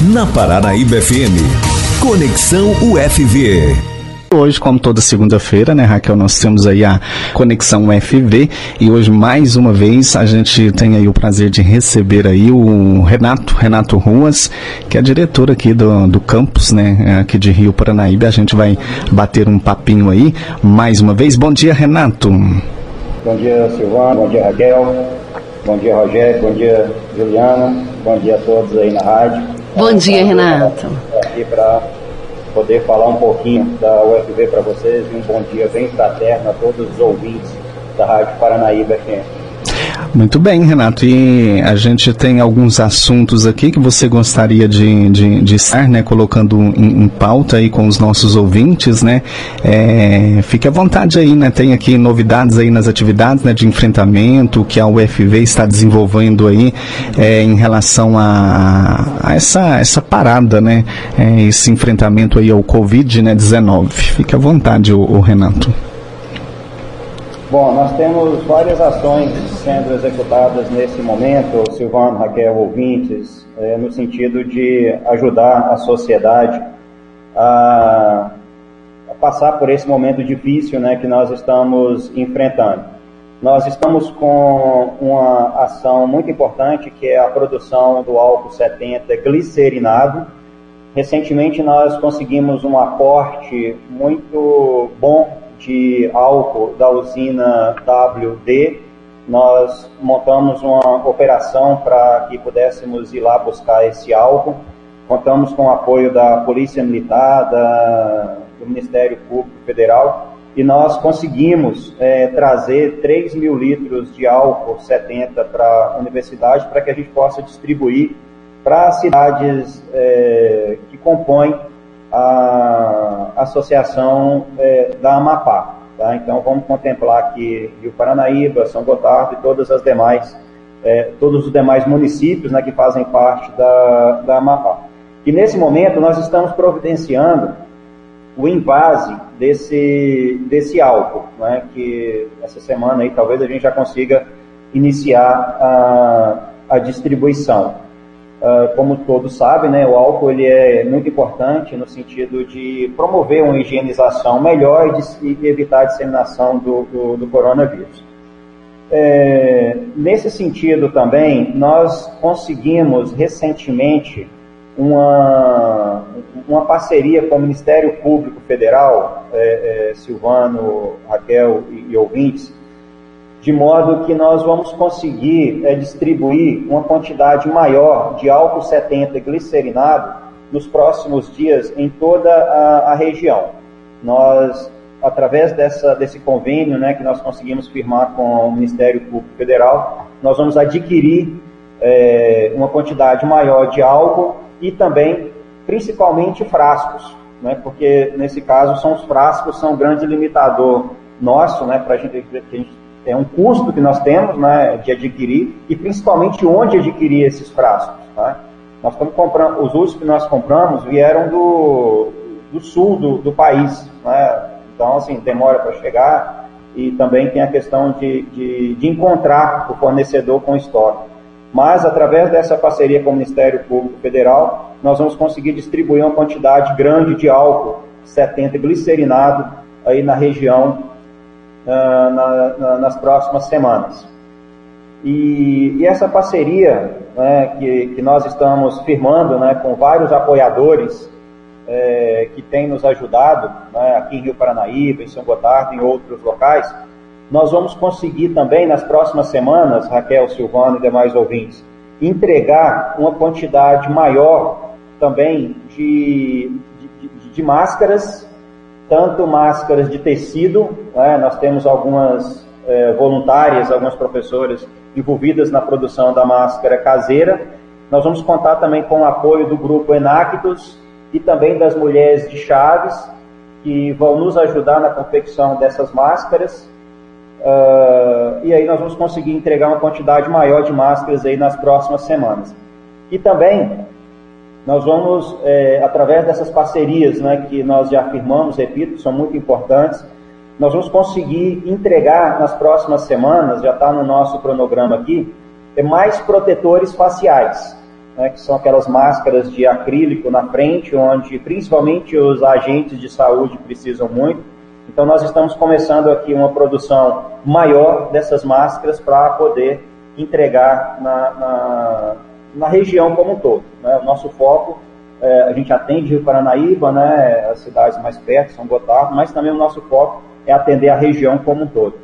Na Paranaíba FM. Conexão UFV. Hoje, como toda segunda-feira, né, Raquel, nós temos aí a Conexão UFV e hoje, mais uma vez, a gente tem aí o prazer de receber aí o Renato, Renato Ruas, que é diretor aqui do, do campus, né, aqui de Rio Paranaíba. A gente vai bater um papinho aí mais uma vez. Bom dia, Renato. Bom dia, Silvano. Bom dia, Raquel. Bom dia, Rogério. Bom dia, Juliana. Bom dia a todos aí na rádio. Bom dia, Renato. Aqui para poder falar um pouquinho da UFV para vocês e um bom dia bem fraterno a todos os ouvintes da Rádio Paranaíba FM. Muito bem, Renato. E a gente tem alguns assuntos aqui que você gostaria de, de, de estar né, colocando em, em, pauta aí com os nossos ouvintes, né? É, fique à vontade aí, né? Tem aqui novidades aí nas atividades né, de enfrentamento que a UFV está desenvolvendo aí é, em relação a, a, essa, essa parada, né? É, esse enfrentamento aí ao Covid-19. Né, fique à vontade, o Renato. Bom, nós temos várias ações sendo executadas nesse momento, Silvano, Raquel, ouvintes, é, no sentido de ajudar a sociedade a, a, passar por esse momento difícil né, que nós estamos enfrentando. Nós estamos com uma ação muito importante que é a produção do álcool 70 glicerinado. Recentemente nós conseguimos um aporte muito bom de álcool da usina WD, nós montamos uma operação para que pudéssemos ir lá buscar esse álcool. Contamos com o apoio da Polícia Militar, da, do Ministério Público Federal, e nós conseguimos é, trazer 3 mil litros de álcool 70 para a universidade para que a gente possa distribuir para as cidades é, que compõem a associação é, da Amapá. Tá? Então vamos contemplar aqui Rio Paranaíba, São Gotardo e todas as demais, é, todos os demais municípios né, que fazem parte da, da Amapá. E nesse momento nós estamos providenciando o invase desse, desse álcool, né, que essa semana aí talvez a gente já consiga iniciar a, a distribuição. Uh, como todos sabem, né, o álcool ele é muito importante no sentido de promover uma higienização melhor e, de, e evitar a disseminação do, do, do coronavírus. É, nesse sentido também, nós conseguimos recentemente uma, uma parceria com o Ministério Público Federal, é, é, Silvano, Raquel e, e ouvintes, de modo que nós vamos conseguir é, distribuir uma quantidade maior de álcool 70 glicerinado nos próximos dias em toda a, a região. Nós, através dessa, desse convênio né, que nós conseguimos firmar com o Ministério Público Federal, nós vamos adquirir é, uma quantidade maior de álcool e também, principalmente, frascos, né, porque nesse caso são os frascos, são um grande limitador nosso, né, para a gente, é um custo que nós temos né, de adquirir e principalmente onde adquirir esses frascos. Tá? Nós estamos comprando, os usos que nós compramos vieram do, do sul do, do país, né? então assim demora para chegar e também tem a questão de, de, de encontrar o fornecedor com estoque. Mas através dessa parceria com o Ministério Público Federal, nós vamos conseguir distribuir uma quantidade grande de álcool 70 glicerinado aí na região na, na, nas próximas semanas. E, e essa parceria né, que, que, nós estamos firmando né, com vários apoiadores é, que têm nos ajudado né, aqui em Rio Paranaíba, em São Gotardo, em outros locais, nós vamos conseguir também nas próximas semanas, Raquel, Silvano e demais ouvintes, entregar uma quantidade maior também de, de, de máscaras tanto máscaras de tecido, né, nós temos algumas é, voluntárias, algumas professoras envolvidas na produção da máscara caseira. Nós vamos contar também com o apoio do grupo Enactus e também das mulheres de Chaves, que vão nos ajudar na confecção dessas máscaras. Uh, e aí nós vamos conseguir entregar uma quantidade maior de máscaras aí nas próximas semanas. E também nós vamos, é, através dessas parcerias né, que nós já afirmamos, repito, são muito importantes, nós vamos conseguir entregar nas próximas semanas, já está no nosso cronograma aqui, é mais protetores faciais. né, que são aquelas máscaras de acrílico na frente, onde principalmente os agentes de saúde precisam muito. Então nós estamos começando aqui uma produção maior dessas máscaras para poder entregar na, na, na, região como um todo. Né? O nosso foco, é, a gente atende Rio Paranaíba, né, as cidades mais perto, São Gotardo, mas também o nosso foco é atender a região como um todo.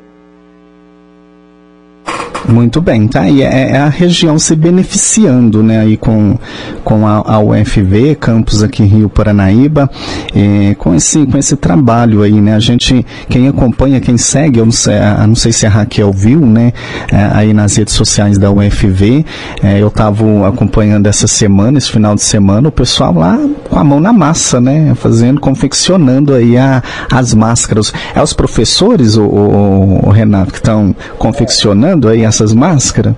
Muito bem, tá? E é, é, a região se beneficiando, né, aí com, com a, a UFV, campus aqui Rio Paranaíba, com, esse, com esse trabalho aí, né? A gente, quem acompanha, quem segue, eu não sei, não sei se a Raquel viu, né, é, aí nas redes sociais da UFV, é, eu estava acompanhando essa semana, esse final de semana, o pessoal lá com a mão na massa, né, fazendo, confeccionando aí a, as máscaras. É os professores, o, o, o Renato, que estão confeccionando aí as essas máscaras?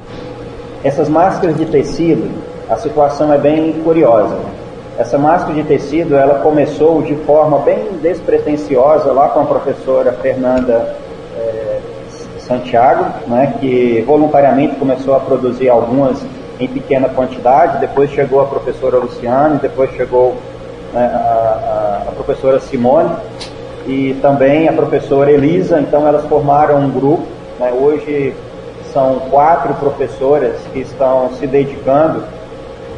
Essas máscaras de tecido, a situação é bem curiosa. Essa máscara de tecido, ela começou de forma bem despretensiosa lá com a professora Fernanda é, Santiago, né, que voluntariamente começou a produzir algumas em pequena quantidade, depois chegou a professora Luciane, depois chegou né, a, a, a professora Simone e também a professora Elisa, então elas formaram um grupo, né, hoje são quatro professoras que estão se dedicando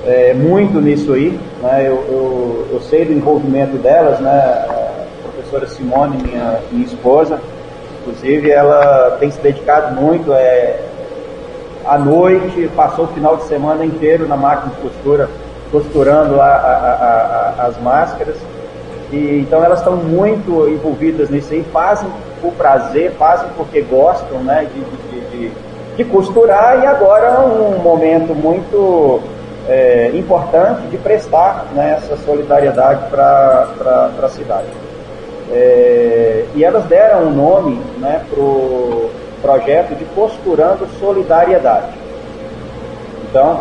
é, muito nisso aí. Né? Eu, eu, eu, sei do envolvimento delas, né? a professora Simone, minha, minha esposa, inclusive, ela tem se dedicado muito. É, à noite, passou o final de semana inteiro na máquina de costura, costurando a, a, a, as máscaras. E, então elas estão muito envolvidas nisso aí, fazem por prazer, fazem porque gostam né, de, de, de de costurar e agora um momento muito é, importante de prestar né, essa solidariedade para a cidade. É, e elas deram um nome né, para o projeto de Costurando Solidariedade. Então,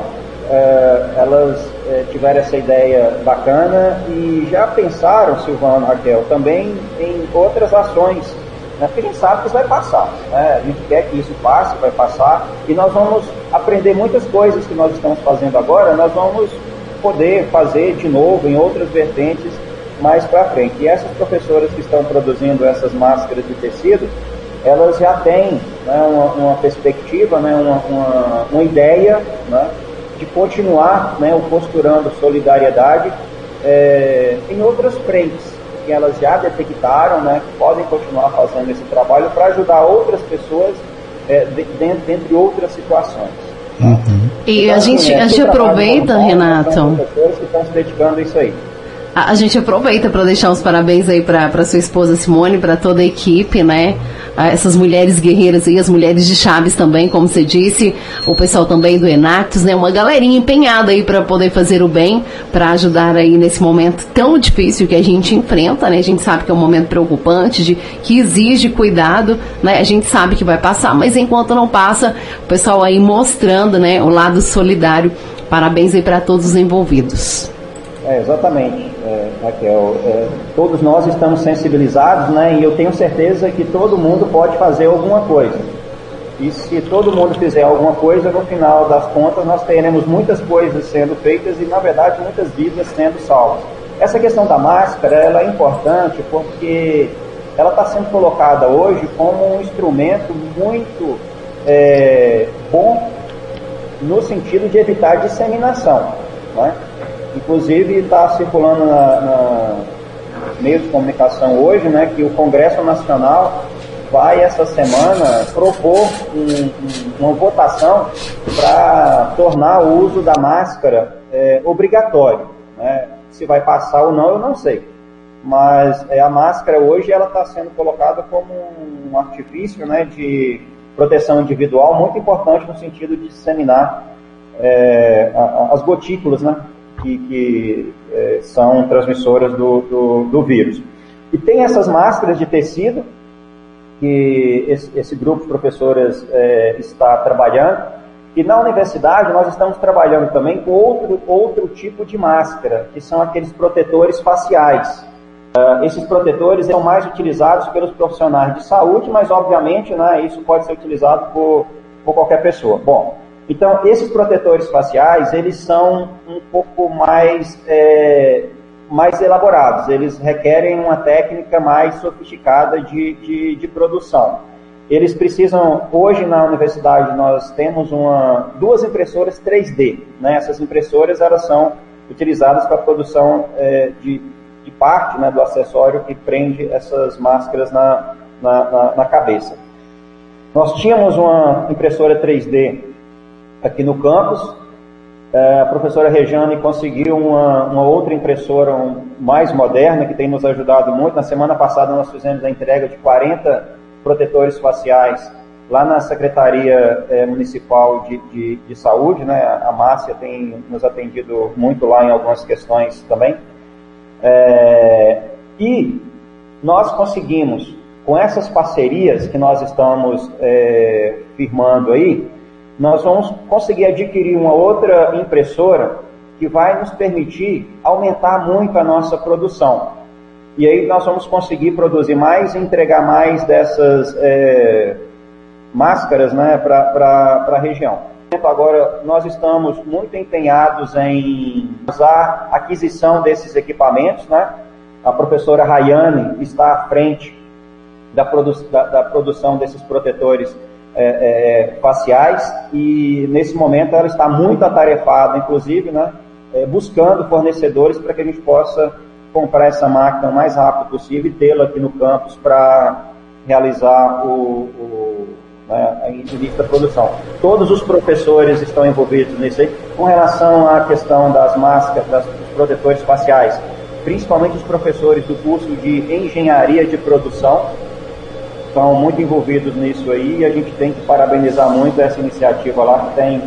é, elas é, tiveram essa ideia bacana e já pensaram, Silvano Raquel, também em outras ações né? Porque a gente sabe que isso vai passar. Né? A gente quer que isso passe, vai passar, e nós vamos aprender muitas coisas que nós estamos fazendo agora, nós vamos poder fazer de novo em outras vertentes mais para frente. E essas professoras que estão produzindo essas máscaras de tecido, elas já têm né, uma, uma, perspectiva, né, uma, uma, uma ideia né, de continuar né, o Costurando Solidariedade é, em outras frentes que elas já detectaram, né, que podem continuar fazendo esse trabalho para ajudar outras pessoas é, de, dentro, dentre outras situações. Uhum. E então, a gente, assim, é, a gente aproveita, Renato. Pessoas que estão se dedicando a isso aí. A, a gente aproveita para deixar os parabéns aí para sua esposa Simone, para toda a equipe, né? Essas mulheres guerreiras aí, as mulheres de Chaves também, como você disse, o pessoal também do Enactus, né? Uma galerinha empenhada aí para poder fazer o bem, para ajudar aí nesse momento tão difícil que a gente enfrenta, né? A gente sabe que é um momento preocupante, de, que exige cuidado, né? A gente sabe que vai passar, mas enquanto não passa, o pessoal aí mostrando, né? O lado solidário. Parabéns aí para todos os envolvidos. É, exatamente, Raquel. É, todos nós estamos sensibilizados, né? E eu tenho certeza que todo mundo pode fazer alguma coisa. E se todo mundo fizer alguma coisa, no final das contas, nós teremos muitas coisas sendo feitas e, na verdade, muitas vidas sendo salvas. Essa questão da máscara, ela é importante porque ela está sendo colocada hoje como um instrumento muito é, bom no sentido de evitar disseminação. Né? Inclusive está circulando na, na meios de comunicação hoje, né, que o Congresso Nacional vai essa semana propor um, um, uma votação para tornar o uso da máscara é, obrigatório. Né? Se vai passar ou não, eu não sei. Mas é, a máscara hoje ela está sendo colocada como um artifício né, de proteção individual muito importante no sentido de disseminar é, as gotículas né, que, que é, são transmissoras do, do, do, vírus. E tem essas máscaras de tecido que esse, esse grupo de professoras é, está trabalhando. E na universidade nós estamos trabalhando também com outro, outro tipo de máscara, que são aqueles protetores faciais. Uh, esses protetores são mais utilizados pelos profissionais de saúde, mas obviamente né, isso pode ser utilizado por, por qualquer pessoa. Bom, Então, esses protetores faciais, eles são um pouco mais, é, mais elaborados, eles requerem uma técnica mais sofisticada de, de, de, produção. Eles precisam, hoje na universidade nós temos uma, duas impressoras 3D, né? essas impressoras elas são utilizadas para a produção é, de, de parte né, do acessório que prende essas máscaras na, na, na, na cabeça. Nós tínhamos uma impressora 3D aqui no campus. É, a professora Rejane conseguiu uma, uma outra impressora um, mais moderna, que tem nos ajudado muito. Na semana passada nós fizemos a entrega de 40 protetores faciais lá na Secretaria é, Municipal de, de, de, Saúde. Né? A Márcia tem nos atendido muito lá em algumas questões também. É, e nós conseguimos, com essas parcerias que nós estamos é, firmando aí, nós vamos conseguir adquirir uma outra impressora que vai nos permitir aumentar muito a nossa produção. E aí nós vamos conseguir produzir mais e entregar mais dessas é, máscaras né, para a região. Agora, nós estamos muito empenhados em usar a aquisição desses equipamentos. Né? A professora Rayane está à frente da, produ da, da produção desses protetores é, é, faciais e nesse momento ela está muito atarefada, inclusive, né, é, buscando fornecedores para que a gente possa comprar essa máquina o mais rápido possível e tê-la aqui no campus para realizar o, o né, início da produção. Todos os professores estão envolvidos nisso aí. Com relação à questão das máscaras, das, dos protetores faciais, principalmente os professores do curso de engenharia de produção, estão muito envolvidos nisso aí e a gente tem que parabenizar muito essa iniciativa lá que tem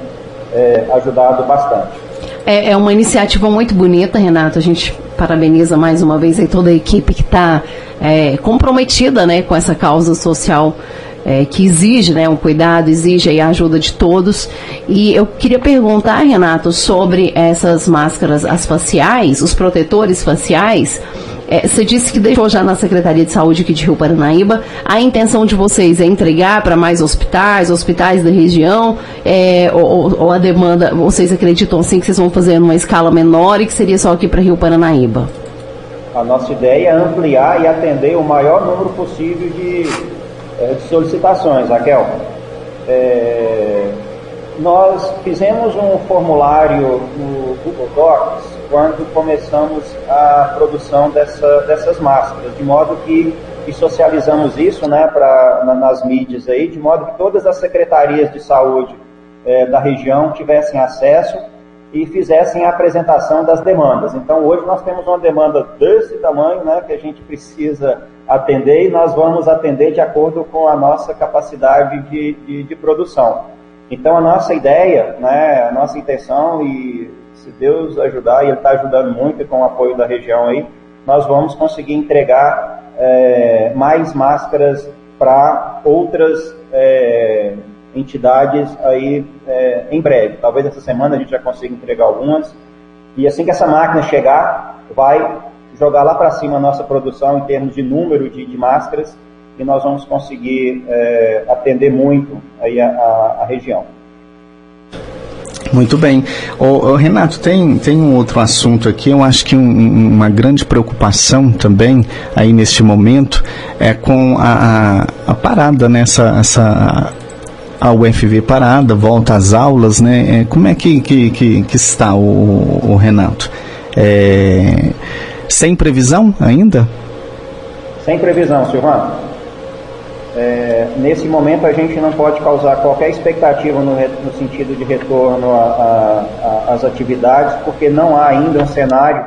é, ajudado bastante. É, é, uma iniciativa muito bonita, Renato. A gente parabeniza mais uma vez aí toda a equipe que está é, comprometida né, com essa causa social é, que exige né, um cuidado, exige a ajuda de todos. E eu queria perguntar, Renato, sobre essas máscaras, as faciais, os protetores faciais. É, você disse que deixou já na Secretaria de Saúde aqui de Rio Paranaíba. A intenção de vocês é entregar para mais hospitais, hospitais da região, é, ou, ou, a demanda, vocês acreditam assim que vocês vão fazer numa escala menor e que seria só aqui para Rio Paranaíba? A nossa ideia é ampliar e atender o maior número possível de, é, de solicitações, Raquel. É, nós fizemos um formulário no Google Docs quando começamos a produção dessa, dessas máscaras, de modo que e socializamos isso né, pra, na, nas mídias aí, de modo que todas as secretarias de saúde é, da região tivessem acesso e fizessem a apresentação das demandas. Então hoje nós temos uma demanda desse tamanho né, que a gente precisa atender e nós vamos atender de acordo com a nossa capacidade de, de, de produção. Então a nossa ideia, né, a nossa intenção e se Deus ajudar, e Ele está ajudando muito com o apoio da região aí, nós vamos conseguir entregar é, mais máscaras para outras é, entidades aí é, em breve. Talvez essa semana a gente já consiga entregar algumas. E assim que essa máquina chegar, vai jogar lá para cima a nossa produção em termos de número de, de máscaras e nós vamos conseguir é, atender muito aí a, a, a região. Muito bem. O, Renato, tem, tem um outro assunto aqui, eu acho que um, uma grande preocupação também aí neste momento é com a, a, a parada nessa essa, a UFV parada, volta às aulas, né? É, como é que, que, que, que está o, o Renato? É, sem previsão ainda? Sem previsão, Silvano. É, nesse momento a gente não pode causar qualquer expectativa no, no sentido de retorno às atividades, porque não há ainda um cenário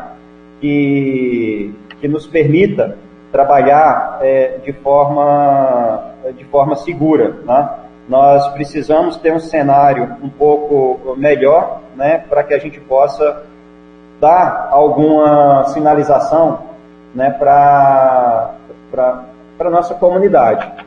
que, que nos permita trabalhar é, de, forma, de forma segura. Né? Nós precisamos ter um cenário um pouco melhor né, para que a gente possa dar alguma sinalização né, para a nossa comunidade.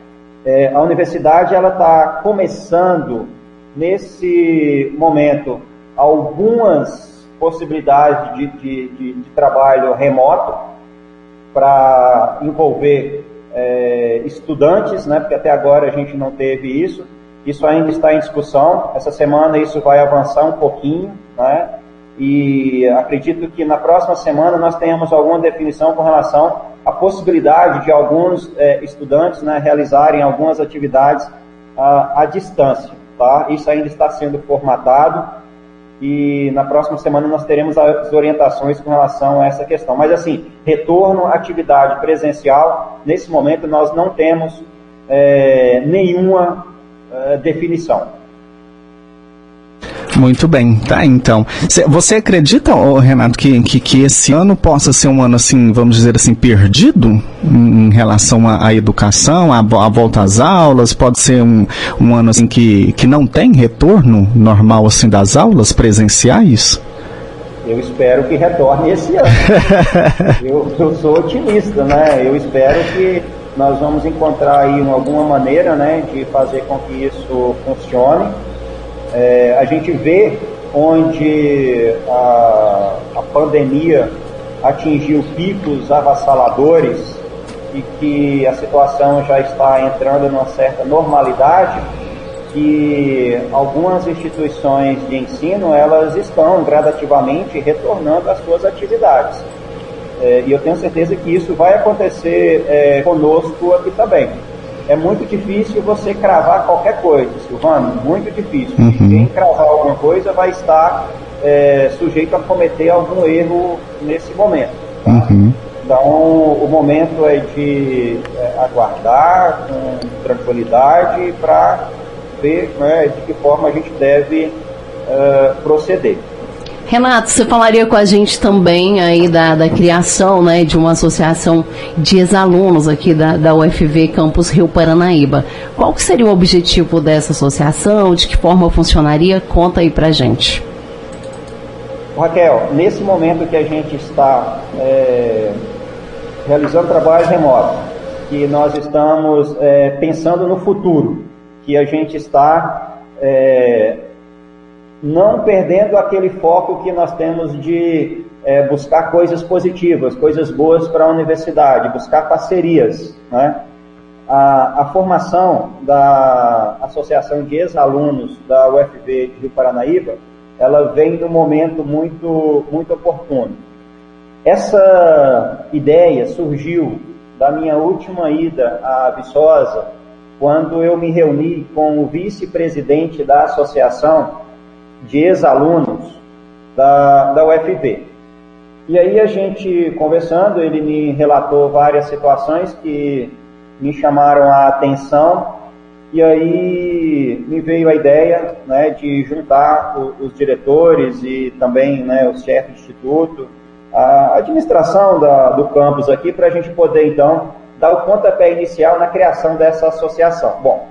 É, a universidade ela está começando nesse momento algumas possibilidades de, de, de, de trabalho remoto para envolver é, estudantes, né, porque até agora a gente não teve isso, Isso ainda está em discussão. Essa semana isso vai avançar um pouquinho, né? E acredito que na próxima semana nós tenhamos alguma definição com relação à possibilidade de alguns é, estudantes né, realizarem algumas atividades à, à distância. Tá? Isso ainda está sendo formatado e na próxima semana nós teremos as orientações com relação a essa questão. Mas assim, retorno à atividade presencial, nesse momento nós não temos é, nenhuma é, definição. Muito bem, tá então. Você acredita, Renato, que, que, que, esse ano possa ser um ano assim, vamos dizer assim, perdido em relação à, educação, à, à, volta às aulas? Pode ser um, um ano assim que, que não tem retorno normal assim das aulas presenciais? Eu espero que retorne esse ano. eu, eu sou otimista, né? Eu espero que nós vamos encontrar aí alguma maneira, né, de fazer com que isso funcione é, a gente vê onde a, a pandemia atingiu picos avassaladores e que a situação já está entrando numa certa normalidade, que algumas instituições de ensino elas estão gradativamente retornando às suas atividades. É, e eu tenho certeza que isso vai acontecer é, conosco aqui também é muito difícil você cravar qualquer coisa, Silvano, muito difícil. Uhum. Quem cravar alguma coisa vai estar é, sujeito a cometer algum erro nesse momento. Uhum. Então, o momento é de é, aguardar com tranquilidade para ver né, de que forma a gente deve uh, proceder. Renato, você falaria com a gente também aí da, da criação né, de uma associação de ex-alunos aqui da, da UFV Campus Rio Paranaíba. Qual que seria o objetivo dessa associação? De que forma funcionaria? Conta aí pra gente. Raquel, nesse momento que a gente está é, realizando trabalhos remotos, que nós estamos é, pensando no futuro, que a gente está é, não perdendo aquele foco que nós temos de é, buscar coisas positivas, coisas boas para a universidade, buscar parcerias. Né? A, a, formação da Associação de Ex-Alunos da UFV de Rio Paranaíba, ela vem num momento muito, muito oportuno. Essa ideia surgiu da minha última ida à Viçosa, quando eu me reuni com o vice-presidente da associação, de ex-alunos da, da UFV. E aí a gente conversando, ele me relatou várias situações que me chamaram a atenção e aí me veio a ideia né, de juntar o, os diretores e também né, os chefes de instituto, a administração da, do campus aqui para a gente poder então dar o pontapé inicial na criação dessa associação. Bom,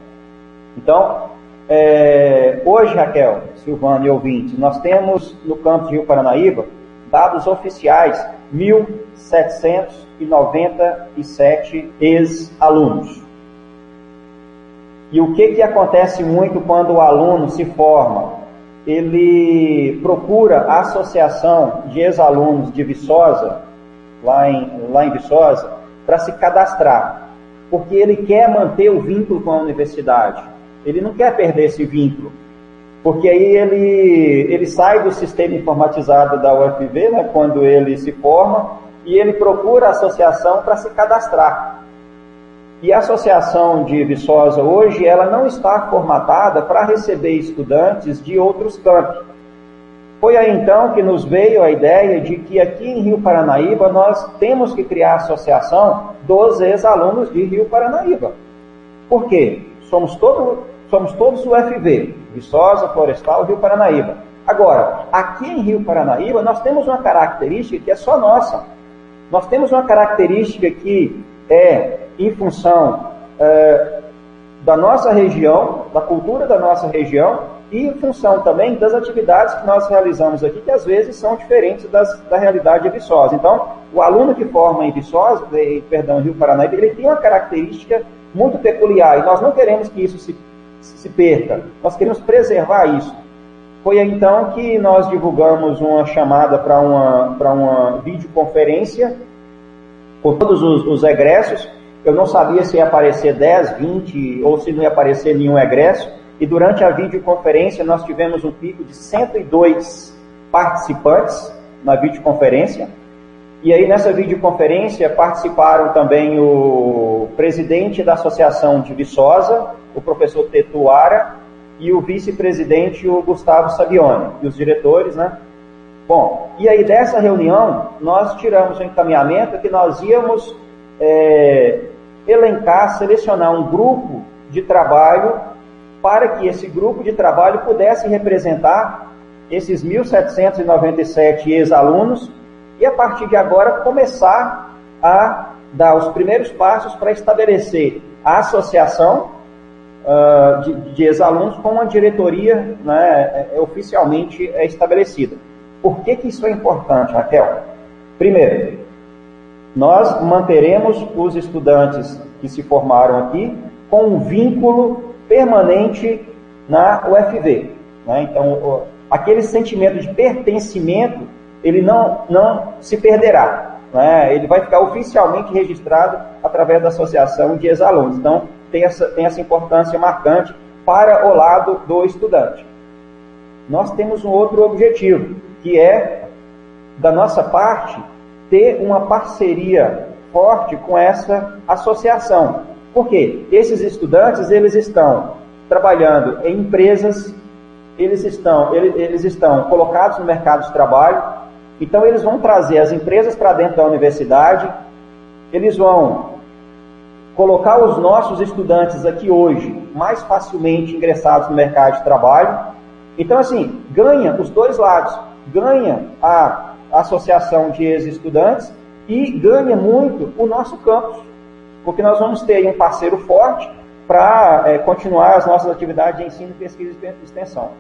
então é, hoje, Raquel, Silvano e ouvintes, nós temos no campus de Rio Paranaíba dados oficiais 1.797 ex-alunos. E o que, que acontece muito quando o aluno se forma? Ele procura a associação de ex-alunos de Viçosa, lá em, lá em Viçosa, para se cadastrar, porque ele quer manter o vínculo com a universidade ele não quer perder esse vínculo, porque aí ele, ele sai do sistema informatizado da UFV, né, quando ele se forma, e ele procura a associação para se cadastrar. E a associação de Viçosa hoje, ela não está formatada para receber estudantes de outros campos. Foi aí então que nos veio a ideia de que aqui em Rio Paranaíba nós temos que criar a associação dos ex-alunos de Rio Paranaíba. Por quê? Somos, todo, somos todos o FV, Viçosa, Florestal, Rio Paranaíba. Agora, aqui em Rio Paranaíba, nós temos uma característica que é só nossa. Nós temos uma característica que é em função é, da nossa região, da cultura da nossa região e em função também das atividades que nós realizamos aqui, que às vezes são diferentes das, da realidade de Viçosa. Então, o aluno que forma em Viçosa, perdão, Rio Paranaíba, ele tem uma característica muito peculiar e nós não queremos que isso se, se perca, nós queremos preservar isso. Foi então que nós divulgamos uma chamada para uma, uma videoconferência com todos os, os egressos. Eu não sabia se ia aparecer 10, 20 ou se não ia aparecer nenhum egresso. e durante a videoconferência nós tivemos um pico de 102 participantes na videoconferência. E aí nessa videoconferência participaram também o presidente da Associação de Viçosa, o professor Tetuara, e o vice-presidente, o Gustavo Sabione, e os diretores, né? Bom, e aí dessa reunião nós tiramos o encaminhamento que nós íamos é, elencar, selecionar um grupo de trabalho para que esse grupo de trabalho pudesse representar esses 1.797 ex-alunos e a partir de agora começar a dar os primeiros passos para estabelecer a associação uh, de, de ex-alunos com uma diretoria né, é, é, oficialmente é estabelecida. Por que, que isso é importante, Raquel? Primeiro, nós manteremos os estudantes que se formaram aqui com um vínculo permanente na UFV. Né? Então, aquele sentimento de pertencimento, ele não, não se perderá. Né? Ele vai ficar oficialmente registrado através da associação de ex-alunos. Então, tem essa, tem essa importância marcante para o lado do estudante. Nós temos um outro objetivo, que é, da nossa parte, ter uma parceria forte com essa associação. Por quê? Esses estudantes, eles estão trabalhando em empresas, eles estão, eles, eles estão colocados no mercado de trabalho, então eles vão trazer as empresas para dentro da universidade, eles vão colocar os nossos estudantes aqui hoje mais facilmente ingressados no mercado de trabalho. Então, assim, ganha os dois lados. Ganha a associação de ex-estudantes e ganha muito o nosso campus, porque nós vamos ter um parceiro forte para é, continuar as nossas atividades de ensino, pesquisa e extensão.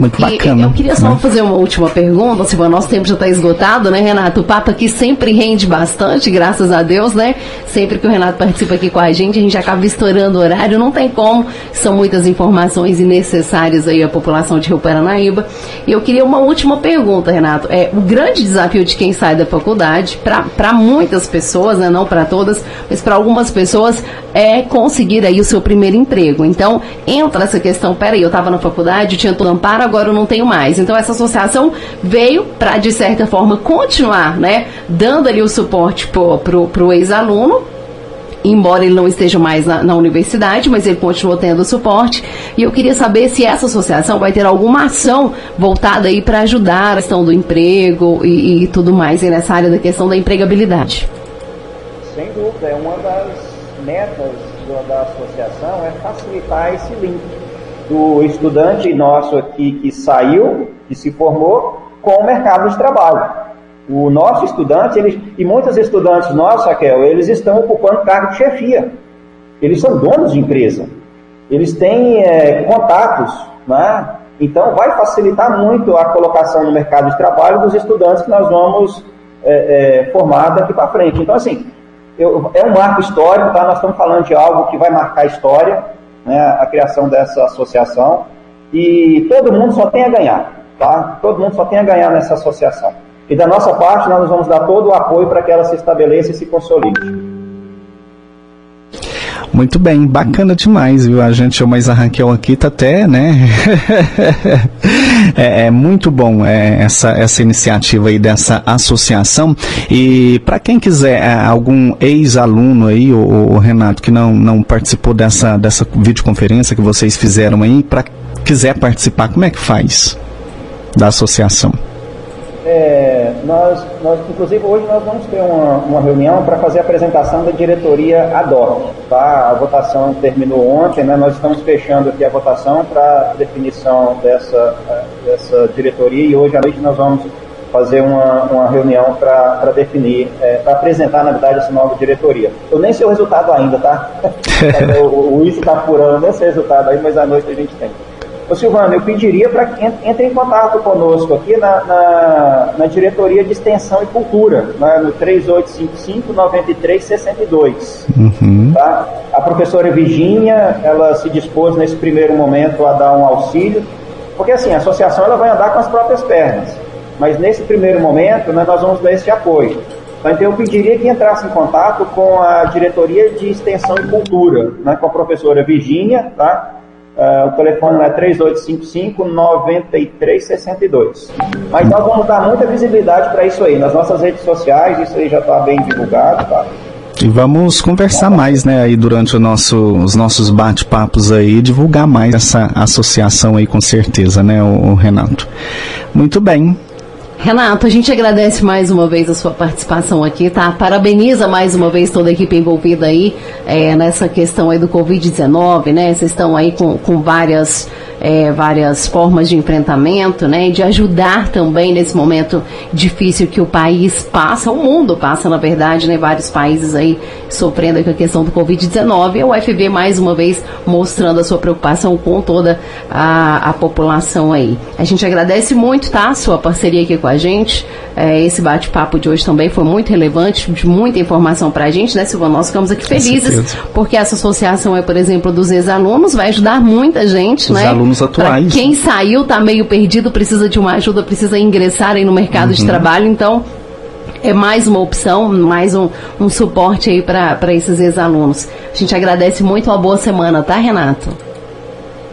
Muito bacana. E eu queria só né? fazer uma última pergunta, se o nosso tempo já está esgotado, né, Renato? O papo aqui sempre rende bastante, graças a Deus, né? Sempre que o Renato participa aqui com a gente, a gente acaba estourando o horário, não tem como, são muitas informações necessárias aí à população de Rio Paranaíba. E eu queria uma última pergunta, Renato. É, o grande desafio de quem sai da faculdade, para muitas pessoas, né, não para todas, mas para algumas pessoas, é conseguir aí o seu primeiro emprego. Então, entra essa questão, peraí, eu estava na faculdade, eu tinha todo amparo, agora eu não tenho mais. Então essa associação veio para, de certa forma, continuar, né, dando ali o suporte para o ex-aluno, embora ele não esteja mais na, na, universidade, mas ele continuou tendo suporte. E eu queria saber se essa associação vai ter alguma ação voltada aí para ajudar a questão do emprego e, e tudo mais nessa área da questão da empregabilidade. Sem dúvida, é uma das metas da associação é facilitar esse link do estudante nosso aqui que saiu, que se formou, com o mercado de trabalho. O nosso estudante, eles, e muitos estudantes nossos, Raquel, eles estão ocupando cargo de chefia. Eles são donos de empresa. Eles têm é, contatos, né? Então, vai facilitar muito a colocação no mercado de trabalho dos estudantes que nós vamos é, é, formar daqui para frente. Então, assim, eu, é um marco histórico, tá? Nós estamos falando de algo que vai marcar a história né, a criação dessa associação e todo mundo só tem a ganhar, tá? Todo mundo só tem a ganhar nessa associação. E da nossa parte, nós vamos dar todo o apoio para que ela se estabeleça e se consolide. Muito bem, bacana demais, viu? A gente, mas a Raquel aqui tá até, né? é, é, muito bom é, essa, essa iniciativa aí dessa associação. E para quem quiser, é, algum ex-aluno aí, o, o, Renato, que não, não participou dessa, dessa videoconferência que vocês fizeram aí, para quiser participar, como é que faz da associação? É, nós, nós, inclusive, hoje nós vamos ter uma, uma reunião para fazer a apresentação da diretoria ad hoc. Tá? A votação terminou ontem, né? nós estamos fechando aqui a votação para definição dessa, dessa diretoria e hoje à noite nós vamos fazer uma, uma reunião para definir, é, para apresentar, na verdade, essa nova diretoria. Eu nem sei o resultado ainda, tá? o, o, está apurando, nem sei o resultado aí, mas à noite a gente tem. Ô Silvano, eu pediria para que entre em contato conosco aqui na, na, na, diretoria de extensão e cultura, né, no 3855-9362. Uhum. Tá? A professora Virginia, ela se dispôs nesse primeiro momento a dar um auxílio, porque assim, a associação ela vai andar com as próprias pernas, mas nesse primeiro momento né, nós vamos dar esse apoio. Então eu pediria que entrasse em contato com a diretoria de extensão e cultura, né, com a professora Virginia, tá? Uh, o telefone é 3855-9362. Mas nós vamos dar muita visibilidade para isso aí. Nas nossas redes sociais, isso aí já está bem divulgado, tá? E vamos conversar mais, né, aí durante nosso, os nossos bate-papos aí, divulgar mais essa associação aí com certeza, né, o, o Renato. Muito bem. Renato, a gente agradece mais uma vez a sua participação aqui, tá? Parabeniza mais uma vez toda a equipe envolvida aí é, nessa questão aí do Covid-19, né? Vocês estão aí com, com várias é, várias formas de enfrentamento, né, de ajudar também nesse momento difícil que o país passa, o mundo passa, na verdade, né, vários países aí sofrendo com a questão do Covid-19. E o UFB, mais uma vez, mostrando a sua preocupação com toda a, a população aí. A gente agradece muito, tá, a sua parceria aqui com a gente. É, esse bate-papo de hoje também foi muito relevante, de muita informação para a gente, né, Silvana? Nós ficamos aqui felizes, porque essa associação é, por exemplo, dos ex-alunos, vai ajudar muita gente, Os né? Alunos atuais. Pra quem saiu, tá meio perdido, precisa de uma ajuda, precisa ingressar aí no mercado uhum. de trabalho, então é mais uma opção, mais um, um suporte aí para esses ex-alunos. A gente agradece muito, uma boa semana, tá, Renato?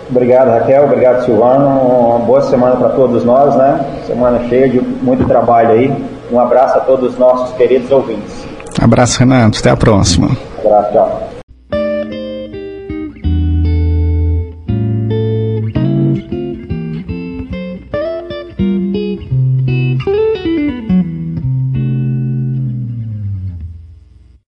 Obrigado, Raquel. Obrigado, Silvano. Uma boa semana para todos nós, né? Semana cheia de muito trabalho aí. Um abraço a todos os nossos queridos ouvintes. Abraço, Renato. Até a próxima. Um abraço, tchau.